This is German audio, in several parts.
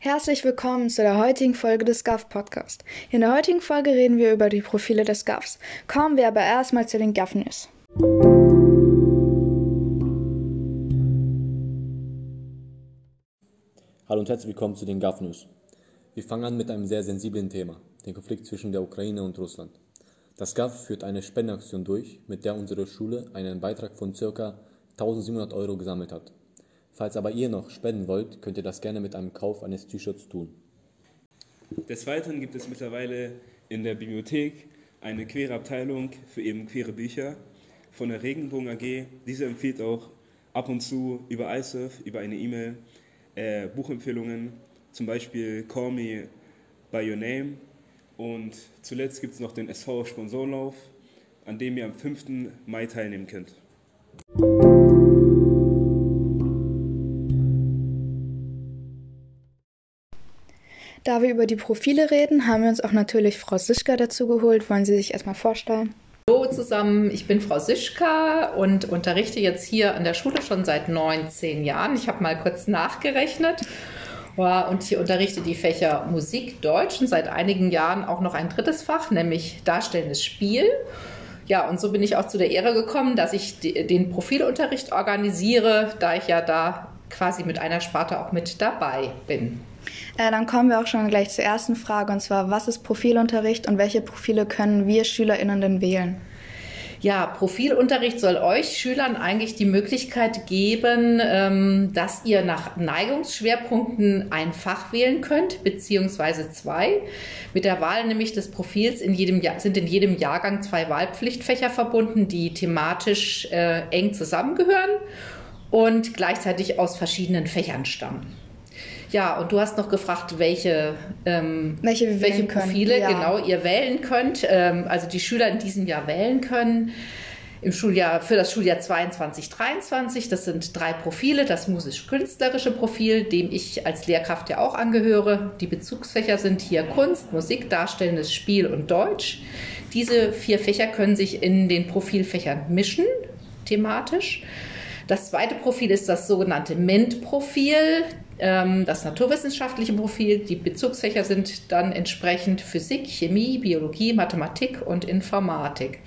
Herzlich willkommen zu der heutigen Folge des GAF Podcast. In der heutigen Folge reden wir über die Profile des GAFs. Kommen wir aber erstmal zu den GAF News. Hallo und herzlich willkommen zu den GAF News. Wir fangen an mit einem sehr sensiblen Thema, den Konflikt zwischen der Ukraine und Russland. Das GAF führt eine Spendenaktion durch, mit der unsere Schule einen Beitrag von ca. 1700 Euro gesammelt hat. Falls aber ihr noch spenden wollt, könnt ihr das gerne mit einem Kauf eines T-Shirts tun. Des Weiteren gibt es mittlerweile in der Bibliothek eine queere Abteilung für eben queere Bücher von der Regenbogen AG. Diese empfiehlt auch ab und zu über iSurf, über eine E-Mail, äh, Buchempfehlungen, zum Beispiel Call Me By Your Name. Und zuletzt gibt es noch den SV Sponsorenlauf, an dem ihr am 5. Mai teilnehmen könnt. Da wir über die Profile reden, haben wir uns auch natürlich Frau Sischka dazu geholt. Wollen Sie sich erstmal vorstellen? Hallo zusammen, ich bin Frau Sischka und unterrichte jetzt hier an der Schule schon seit 19 Jahren. Ich habe mal kurz nachgerechnet. Und hier unterrichte die Fächer Musik, Deutsch und seit einigen Jahren auch noch ein drittes Fach, nämlich Darstellendes Spiel. Ja, und so bin ich auch zu der Ehre gekommen, dass ich den Profilunterricht organisiere, da ich ja da quasi mit einer Sparte auch mit dabei bin. Äh, dann kommen wir auch schon gleich zur ersten Frage, und zwar, was ist Profilunterricht und welche Profile können wir SchülerInnen denn wählen? Ja, Profilunterricht soll euch Schülern eigentlich die Möglichkeit geben, ähm, dass ihr nach Neigungsschwerpunkten ein Fach wählen könnt, beziehungsweise zwei. Mit der Wahl nämlich des Profils in jedem Jahr, sind in jedem Jahrgang zwei Wahlpflichtfächer verbunden, die thematisch äh, eng zusammengehören und gleichzeitig aus verschiedenen Fächern stammen. Ja, und du hast noch gefragt, welche, ähm, welche, welche Profile ja. genau ihr wählen könnt, ähm, also die Schüler in diesem Jahr wählen können. Im Schuljahr, für das Schuljahr 22, 23, das sind drei Profile. Das musisch-künstlerische Profil, dem ich als Lehrkraft ja auch angehöre. Die Bezugsfächer sind hier Kunst, Musik, Darstellendes Spiel und Deutsch. Diese vier Fächer können sich in den Profilfächern mischen, thematisch. Das zweite Profil ist das sogenannte MINT-Profil, das naturwissenschaftliche Profil. Die Bezugsfächer sind dann entsprechend Physik, Chemie, Biologie, Mathematik und Informatik.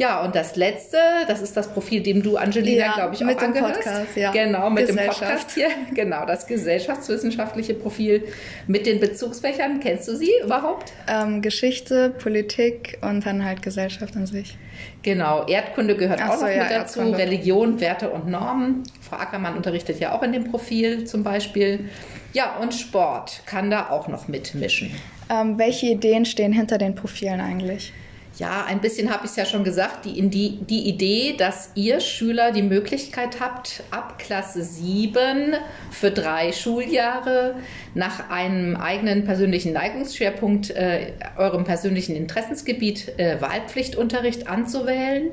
Ja, und das letzte, das ist das Profil, dem du, Angelina, ja, glaube ich, auch mit angehörst. Dem Podcast, ja. Genau, mit dem Podcast hier. Genau, das gesellschaftswissenschaftliche Profil mit den Bezugsfächern. Kennst du sie überhaupt? Ähm, Geschichte, Politik und dann halt Gesellschaft an sich. Genau, Erdkunde gehört Ach auch so, noch ja, mit dazu, Erdkunde. Religion, Werte und Normen. Frau Ackermann unterrichtet ja auch in dem Profil zum Beispiel. Ja, und Sport kann da auch noch mitmischen. Ähm, welche Ideen stehen hinter den Profilen eigentlich? Ja, ein bisschen habe ich es ja schon gesagt, die, die, die Idee, dass ihr Schüler die Möglichkeit habt, ab Klasse 7 für drei Schuljahre nach einem eigenen persönlichen Neigungsschwerpunkt, äh, eurem persönlichen Interessensgebiet äh, Wahlpflichtunterricht anzuwählen.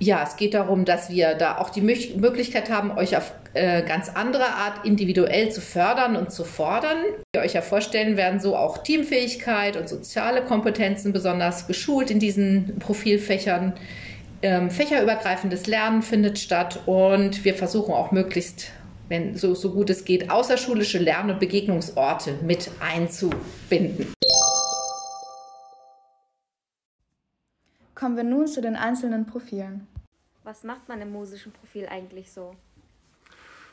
Ja, es geht darum, dass wir da auch die Möglichkeit haben, euch auf äh, ganz andere Art individuell zu fördern und zu fordern. Wie ihr euch ja vorstellen, werden so auch Teamfähigkeit und soziale Kompetenzen besonders geschult in diesen Profilfächern. Ähm, fächerübergreifendes Lernen findet statt und wir versuchen auch möglichst, wenn so, so gut es geht, außerschulische Lern- und Begegnungsorte mit einzubinden. Kommen wir nun zu den einzelnen Profilen. Was macht man im musischen Profil eigentlich so?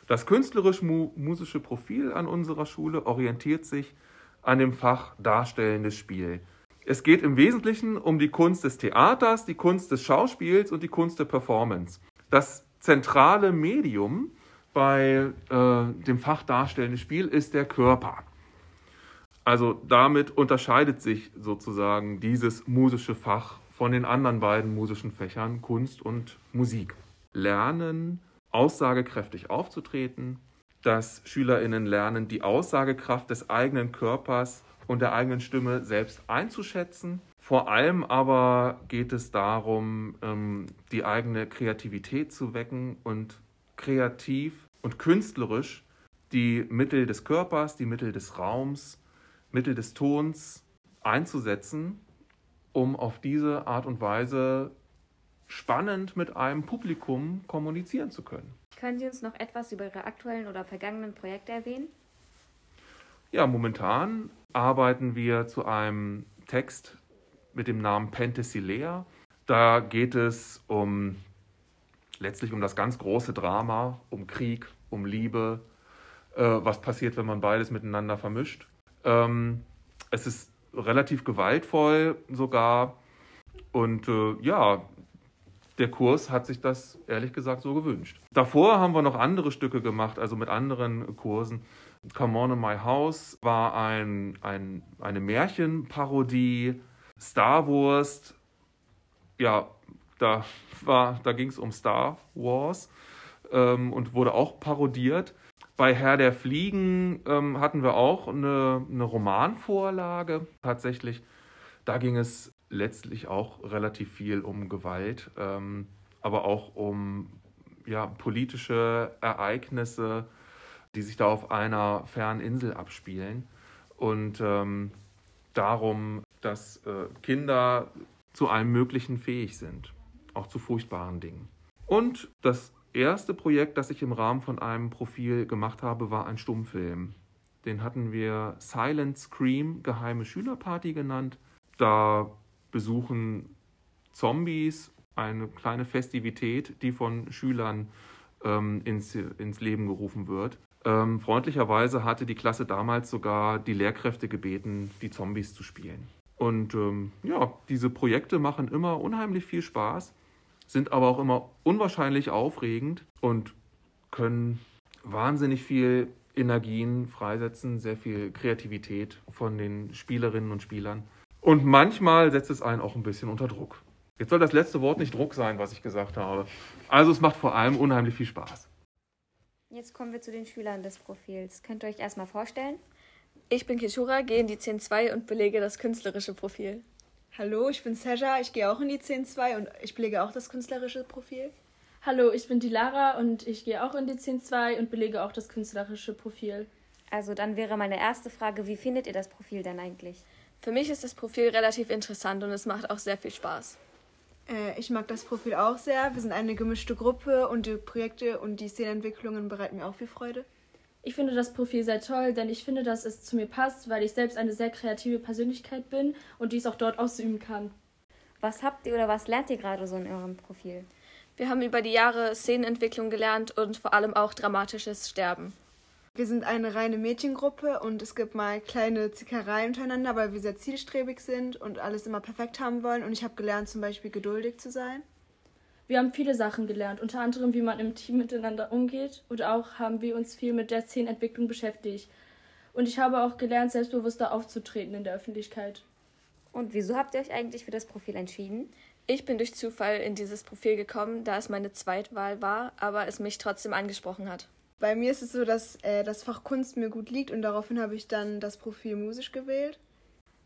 Das künstlerisch-musische Profil an unserer Schule orientiert sich an dem Fach Darstellendes Spiel. Es geht im Wesentlichen um die Kunst des Theaters, die Kunst des Schauspiels und die Kunst der Performance. Das zentrale Medium bei äh, dem Fach Darstellendes Spiel ist der Körper. Also damit unterscheidet sich sozusagen dieses musische Fach von den anderen beiden musischen Fächern Kunst und Musik. Lernen, aussagekräftig aufzutreten, dass Schülerinnen lernen, die Aussagekraft des eigenen Körpers und der eigenen Stimme selbst einzuschätzen. Vor allem aber geht es darum, ähm, die eigene Kreativität zu wecken und kreativ und künstlerisch die Mittel des Körpers, die Mittel des Raums, Mittel des Tons einzusetzen um auf diese Art und Weise spannend mit einem Publikum kommunizieren zu können. Können Sie uns noch etwas über Ihre aktuellen oder vergangenen Projekte erwähnen? Ja, momentan arbeiten wir zu einem Text mit dem Namen Penthesilea. Da geht es um letztlich um das ganz große Drama, um Krieg, um Liebe, äh, was passiert, wenn man beides miteinander vermischt. Ähm, es ist relativ gewaltvoll sogar. Und äh, ja, der Kurs hat sich das ehrlich gesagt so gewünscht. Davor haben wir noch andere Stücke gemacht, also mit anderen Kursen. Come On in My House war ein, ein, eine Märchenparodie. Star Wars, ja, da, da ging es um Star Wars ähm, und wurde auch parodiert. Bei Herr der Fliegen ähm, hatten wir auch eine, eine Romanvorlage tatsächlich. Da ging es letztlich auch relativ viel um Gewalt, ähm, aber auch um ja, politische Ereignisse, die sich da auf einer fernen Insel abspielen. Und ähm, darum, dass äh, Kinder zu allem Möglichen fähig sind, auch zu furchtbaren Dingen. Und das erste Projekt, das ich im Rahmen von einem Profil gemacht habe, war ein Stummfilm. Den hatten wir Silent Scream Geheime Schülerparty genannt. Da besuchen Zombies eine kleine Festivität, die von Schülern ähm, ins, ins Leben gerufen wird. Ähm, freundlicherweise hatte die Klasse damals sogar die Lehrkräfte gebeten, die Zombies zu spielen. Und ähm, ja, diese Projekte machen immer unheimlich viel Spaß, sind aber auch immer unwahrscheinlich aufregend und können wahnsinnig viel Energien freisetzen, sehr viel Kreativität von den Spielerinnen und Spielern. Und manchmal setzt es einen auch ein bisschen unter Druck. Jetzt soll das letzte Wort nicht Druck sein, was ich gesagt habe. Also es macht vor allem unheimlich viel Spaß. Jetzt kommen wir zu den Schülern des Profils. Könnt ihr euch erstmal vorstellen? Ich bin Kishura, gehe in die 10.2 und belege das künstlerische Profil. Hallo, ich bin Seja, ich gehe auch in die 10.2 und ich belege auch das künstlerische Profil. Hallo, ich bin die Lara und ich gehe auch in die 10.2 und belege auch das künstlerische Profil. Also dann wäre meine erste Frage, wie findet ihr das Profil denn eigentlich? Für mich ist das Profil relativ interessant und es macht auch sehr viel Spaß. Äh, ich mag das Profil auch sehr. Wir sind eine gemischte Gruppe und die Projekte und die Szenenentwicklungen bereiten mir auch viel Freude. Ich finde das Profil sehr toll, denn ich finde, dass es zu mir passt, weil ich selbst eine sehr kreative Persönlichkeit bin und dies auch dort ausüben kann. Was habt ihr oder was lernt ihr gerade so in eurem Profil? Wir haben über die Jahre Szenenentwicklung gelernt und vor allem auch dramatisches Sterben. Wir sind eine reine Mädchengruppe und es gibt mal kleine Zickereien untereinander, weil wir sehr zielstrebig sind und alles immer perfekt haben wollen. Und ich habe gelernt, zum Beispiel geduldig zu sein. Wir haben viele Sachen gelernt, unter anderem, wie man im Team miteinander umgeht und auch haben wir uns viel mit der Szenenentwicklung beschäftigt. Und ich habe auch gelernt, selbstbewusster aufzutreten in der Öffentlichkeit. Und wieso habt ihr euch eigentlich für das Profil entschieden? Ich bin durch Zufall in dieses Profil gekommen, da es meine Zweitwahl war, aber es mich trotzdem angesprochen hat. Bei mir ist es so, dass äh, das Fach Kunst mir gut liegt und daraufhin habe ich dann das Profil musisch gewählt.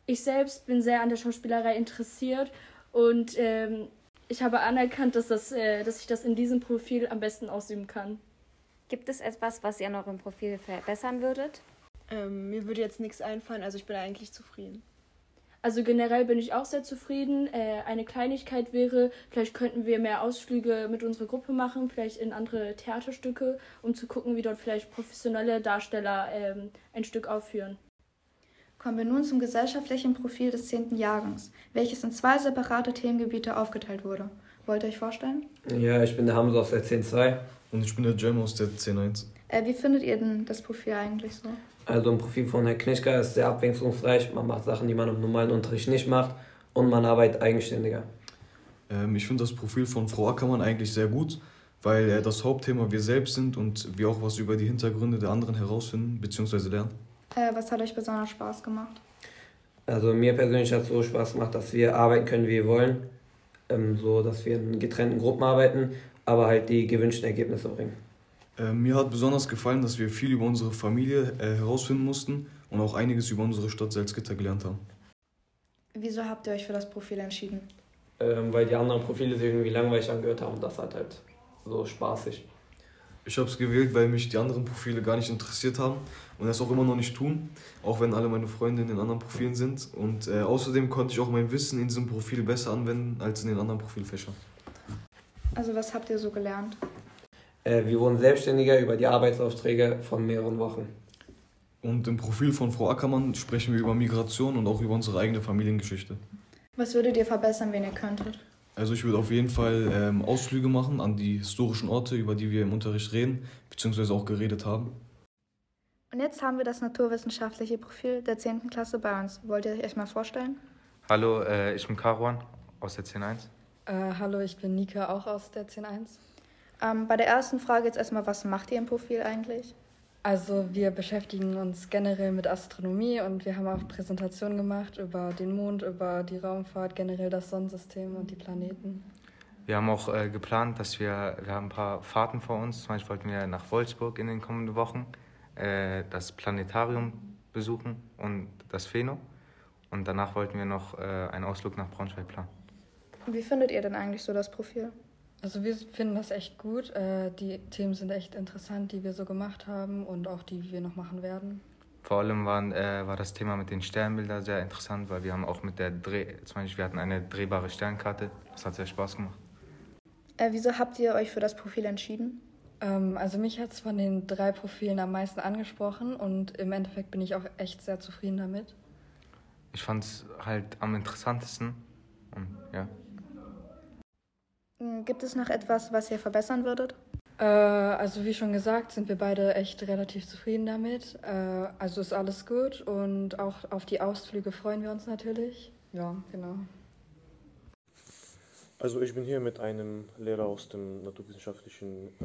Ich selbst bin sehr an der Schauspielerei interessiert und ähm, ich habe anerkannt, dass, das, äh, dass ich das in diesem Profil am besten ausüben kann. Gibt es etwas, was ihr an eurem Profil verbessern würdet? Ähm, mir würde jetzt nichts einfallen, also ich bin eigentlich zufrieden. Also generell bin ich auch sehr zufrieden. Äh, eine Kleinigkeit wäre, vielleicht könnten wir mehr Ausflüge mit unserer Gruppe machen, vielleicht in andere Theaterstücke, um zu gucken, wie dort vielleicht professionelle Darsteller ähm, ein Stück aufführen. Kommen wir nun zum gesellschaftlichen Profil des 10. Jahrgangs, welches in zwei separate Themengebiete aufgeteilt wurde. Wollt ihr euch vorstellen? Ja, ich bin der Hamza aus der 10.2. Und ich bin der Jam aus der 10.1. Äh, wie findet ihr denn das Profil eigentlich so? Also ein Profil von Herrn Knischka ist sehr abwechslungsreich. Man macht Sachen, die man im normalen Unterricht nicht macht und man arbeitet eigenständiger. Ähm, ich finde das Profil von Frau Ackermann eigentlich sehr gut, weil äh, das Hauptthema wir selbst sind und wir auch was über die Hintergründe der anderen herausfinden bzw. lernen. Äh, was hat euch besonders Spaß gemacht? Also mir persönlich hat es so Spaß gemacht, dass wir arbeiten können, wie wir wollen. Ähm, so, dass wir in getrennten Gruppen arbeiten, aber halt die gewünschten Ergebnisse bringen. Äh, mir hat besonders gefallen, dass wir viel über unsere Familie äh, herausfinden mussten und auch einiges über unsere Stadt Salzgitter gelernt haben. Wieso habt ihr euch für das Profil entschieden? Ähm, weil die anderen Profile sich irgendwie langweilig angehört haben und das hat halt so spaßig. Ich habe es gewählt, weil mich die anderen Profile gar nicht interessiert haben und das auch immer noch nicht tun, auch wenn alle meine Freunde in den anderen Profilen sind. Und äh, außerdem konnte ich auch mein Wissen in diesem Profil besser anwenden als in den anderen Profilfächern. Also was habt ihr so gelernt? Äh, wir wurden selbstständiger über die Arbeitsaufträge von mehreren Wochen. Und im Profil von Frau Ackermann sprechen wir über Migration und auch über unsere eigene Familiengeschichte. Was würdet ihr verbessern, wenn ihr könntet? Also ich würde auf jeden Fall ähm, Ausflüge machen an die historischen Orte, über die wir im Unterricht reden, beziehungsweise auch geredet haben. Und jetzt haben wir das naturwissenschaftliche Profil der 10. Klasse bei uns. Wollt ihr euch mal vorstellen? Hallo, äh, ich bin Karuan aus der 10.1. Äh, hallo, ich bin Nika, auch aus der 10.1. Ähm, bei der ersten Frage jetzt erstmal, was macht ihr im Profil eigentlich? Also wir beschäftigen uns generell mit Astronomie und wir haben auch Präsentationen gemacht über den Mond, über die Raumfahrt, generell das Sonnensystem und die Planeten. Wir haben auch äh, geplant, dass wir, wir haben ein paar Fahrten vor uns. Zum Beispiel wollten wir nach Wolfsburg in den kommenden Wochen äh, das Planetarium besuchen und das Phäno. Und danach wollten wir noch äh, einen Ausflug nach Braunschweig planen. Wie findet ihr denn eigentlich so das Profil? Also wir finden das echt gut. Äh, die Themen sind echt interessant, die wir so gemacht haben und auch die, die wir noch machen werden. Vor allem waren, äh, war das Thema mit den Sternbildern sehr interessant, weil wir haben auch mit der Dreh, zum Beispiel wir hatten eine drehbare Sternkarte. Das hat sehr Spaß gemacht. Äh, wieso habt ihr euch für das Profil entschieden? Ähm, also mich hat es von den drei Profilen am meisten angesprochen und im Endeffekt bin ich auch echt sehr zufrieden damit. Ich fand es halt am interessantesten und ja. Hm, Gibt es noch etwas, was ihr verbessern würdet? Äh, also wie schon gesagt, sind wir beide echt relativ zufrieden damit. Äh, also ist alles gut und auch auf die Ausflüge freuen wir uns natürlich. Ja, genau. Also ich bin hier mit einem Lehrer aus dem naturwissenschaftlichen äh,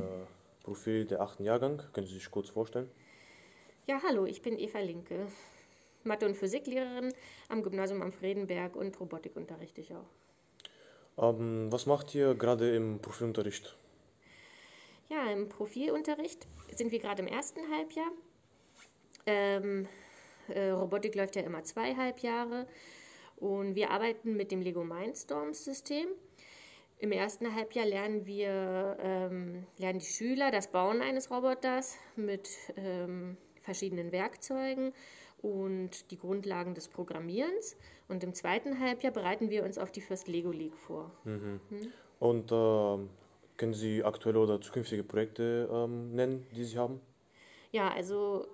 Profil der achten Jahrgang. Können Sie sich kurz vorstellen? Ja, hallo, ich bin Eva Linke, Mathe- und Physiklehrerin am Gymnasium am Fredenberg und Robotik unterrichte ich auch. Ähm, was macht ihr gerade im Profilunterricht? Ja, im Profilunterricht sind wir gerade im ersten Halbjahr. Ähm, äh, Robotik läuft ja immer zwei Halbjahre und wir arbeiten mit dem Lego Mindstorms-System. Im ersten Halbjahr lernen wir, ähm, lernen die Schüler das Bauen eines Roboters mit ähm, verschiedenen Werkzeugen und die Grundlagen des Programmierens. Und im zweiten Halbjahr bereiten wir uns auf die First Lego League vor. Mhm. Hm? Und ähm, können Sie aktuelle oder zukünftige Projekte ähm, nennen, die Sie haben? Ja, also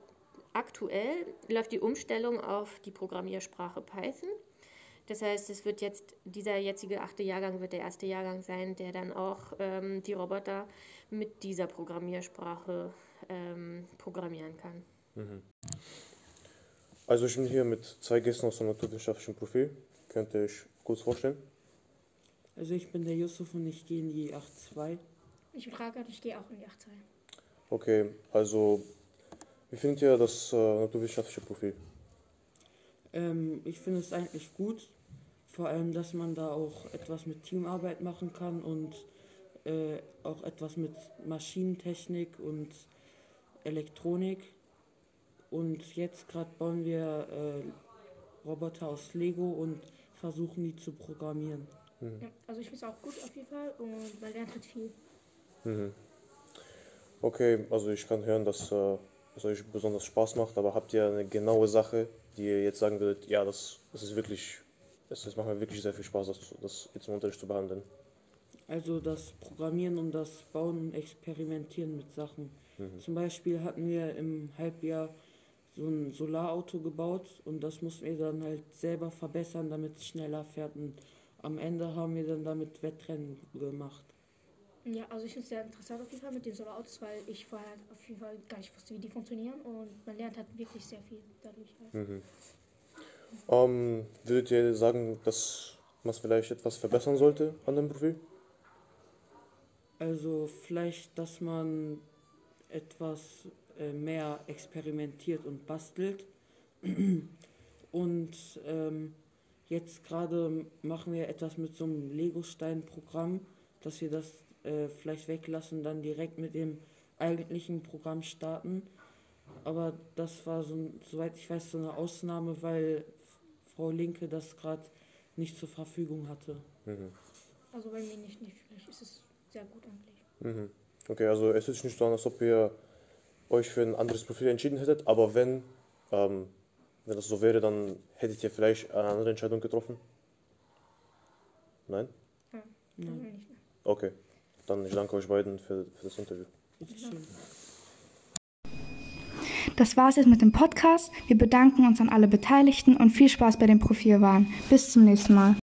aktuell läuft die Umstellung auf die Programmiersprache Python. Das heißt, es wird jetzt, dieser jetzige achte Jahrgang wird der erste Jahrgang sein, der dann auch ähm, die Roboter mit dieser Programmiersprache ähm, programmieren kann. Mhm. Also ich bin hier mit zwei Gästen aus dem naturwissenschaftlichen Profil. Könnt ihr euch kurz vorstellen? Also ich bin der Yusuf und ich gehe in die 8.2. Ich bin Ragat, ich gehe auch in die 8.2. Okay, also wie findet ihr das äh, naturwissenschaftliche Profil? Ähm, ich finde es eigentlich gut, vor allem, dass man da auch etwas mit Teamarbeit machen kann und äh, auch etwas mit Maschinentechnik und Elektronik. Und jetzt gerade bauen wir äh, Roboter aus Lego und versuchen die zu programmieren. Mhm. Ja, also ich finde es auch gut auf jeden Fall und man lernt halt viel. Mhm. Okay, also ich kann hören, dass äh, es euch besonders Spaß macht, aber habt ihr eine genaue Sache, die ihr jetzt sagen würdet, ja, das, das ist wirklich, das, das macht mir wirklich sehr viel Spaß, das, das jetzt im Unterricht zu behandeln? Also das Programmieren und das Bauen und Experimentieren mit Sachen. Mhm. Zum Beispiel hatten wir im Halbjahr so ein Solarauto gebaut und das mussten wir dann halt selber verbessern, damit es schneller fährt. Und am Ende haben wir dann damit Wettrennen gemacht. Ja, also ich finde es sehr interessant auf jeden Fall mit den Solarautos, weil ich vorher auf jeden Fall gar nicht wusste, wie die funktionieren und man lernt halt wirklich sehr viel dadurch. Halt. Mhm. Ähm, würdet ihr sagen, dass man vielleicht etwas verbessern sollte an dem Profil? Also vielleicht, dass man etwas mehr experimentiert und bastelt. und ähm, jetzt gerade machen wir etwas mit so einem Lego-Stein-Programm, dass wir das äh, vielleicht weglassen, dann direkt mit dem eigentlichen Programm starten. Aber das war, so, soweit ich weiß, so eine Ausnahme, weil Frau Linke das gerade nicht zur Verfügung hatte. Mhm. Also bei mir nicht, nicht. Vielleicht ist es sehr gut eigentlich. Mhm. Okay, also es ist nicht so als ob ihr euch für ein anderes Profil entschieden hättet, aber wenn, ähm, wenn das so wäre, dann hättet ihr vielleicht eine andere Entscheidung getroffen? Nein? Ja, Nein. nicht. Okay, dann ich danke euch beiden für, für das Interview. Das war's jetzt mit dem Podcast. Wir bedanken uns an alle Beteiligten und viel Spaß bei den Profilwahlen. Bis zum nächsten Mal.